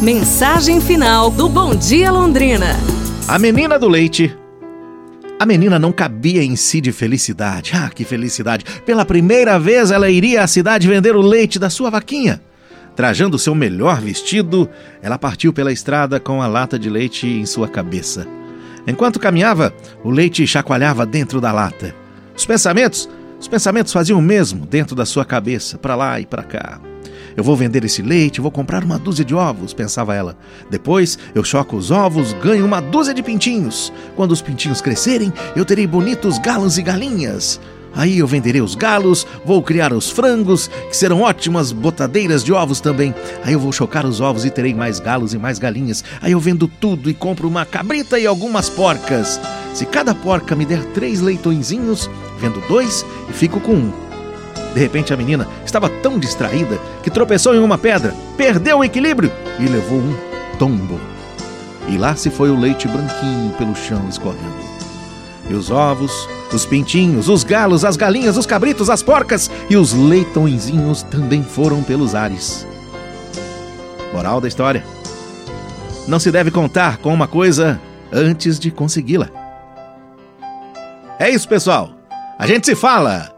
Mensagem final do Bom Dia Londrina. A menina do leite. A menina não cabia em si de felicidade. Ah, que felicidade! Pela primeira vez ela iria à cidade vender o leite da sua vaquinha. Trajando seu melhor vestido, ela partiu pela estrada com a lata de leite em sua cabeça. Enquanto caminhava, o leite chacoalhava dentro da lata. Os pensamentos, os pensamentos faziam o mesmo dentro da sua cabeça, para lá e para cá. Eu vou vender esse leite, vou comprar uma dúzia de ovos, pensava ela. Depois eu choco os ovos, ganho uma dúzia de pintinhos. Quando os pintinhos crescerem, eu terei bonitos galos e galinhas. Aí eu venderei os galos, vou criar os frangos, que serão ótimas botadeiras de ovos também. Aí eu vou chocar os ovos e terei mais galos e mais galinhas. Aí eu vendo tudo e compro uma cabrita e algumas porcas. Se cada porca me der três leitõezinhos, vendo dois e fico com um. De repente a menina estava tão distraída que tropeçou em uma pedra, perdeu o equilíbrio e levou um tombo. E lá se foi o leite branquinho pelo chão escorrendo. E os ovos, os pintinhos, os galos, as galinhas, os cabritos, as porcas e os leitõezinhos também foram pelos ares. Moral da história: Não se deve contar com uma coisa antes de consegui-la. É isso, pessoal. A gente se fala.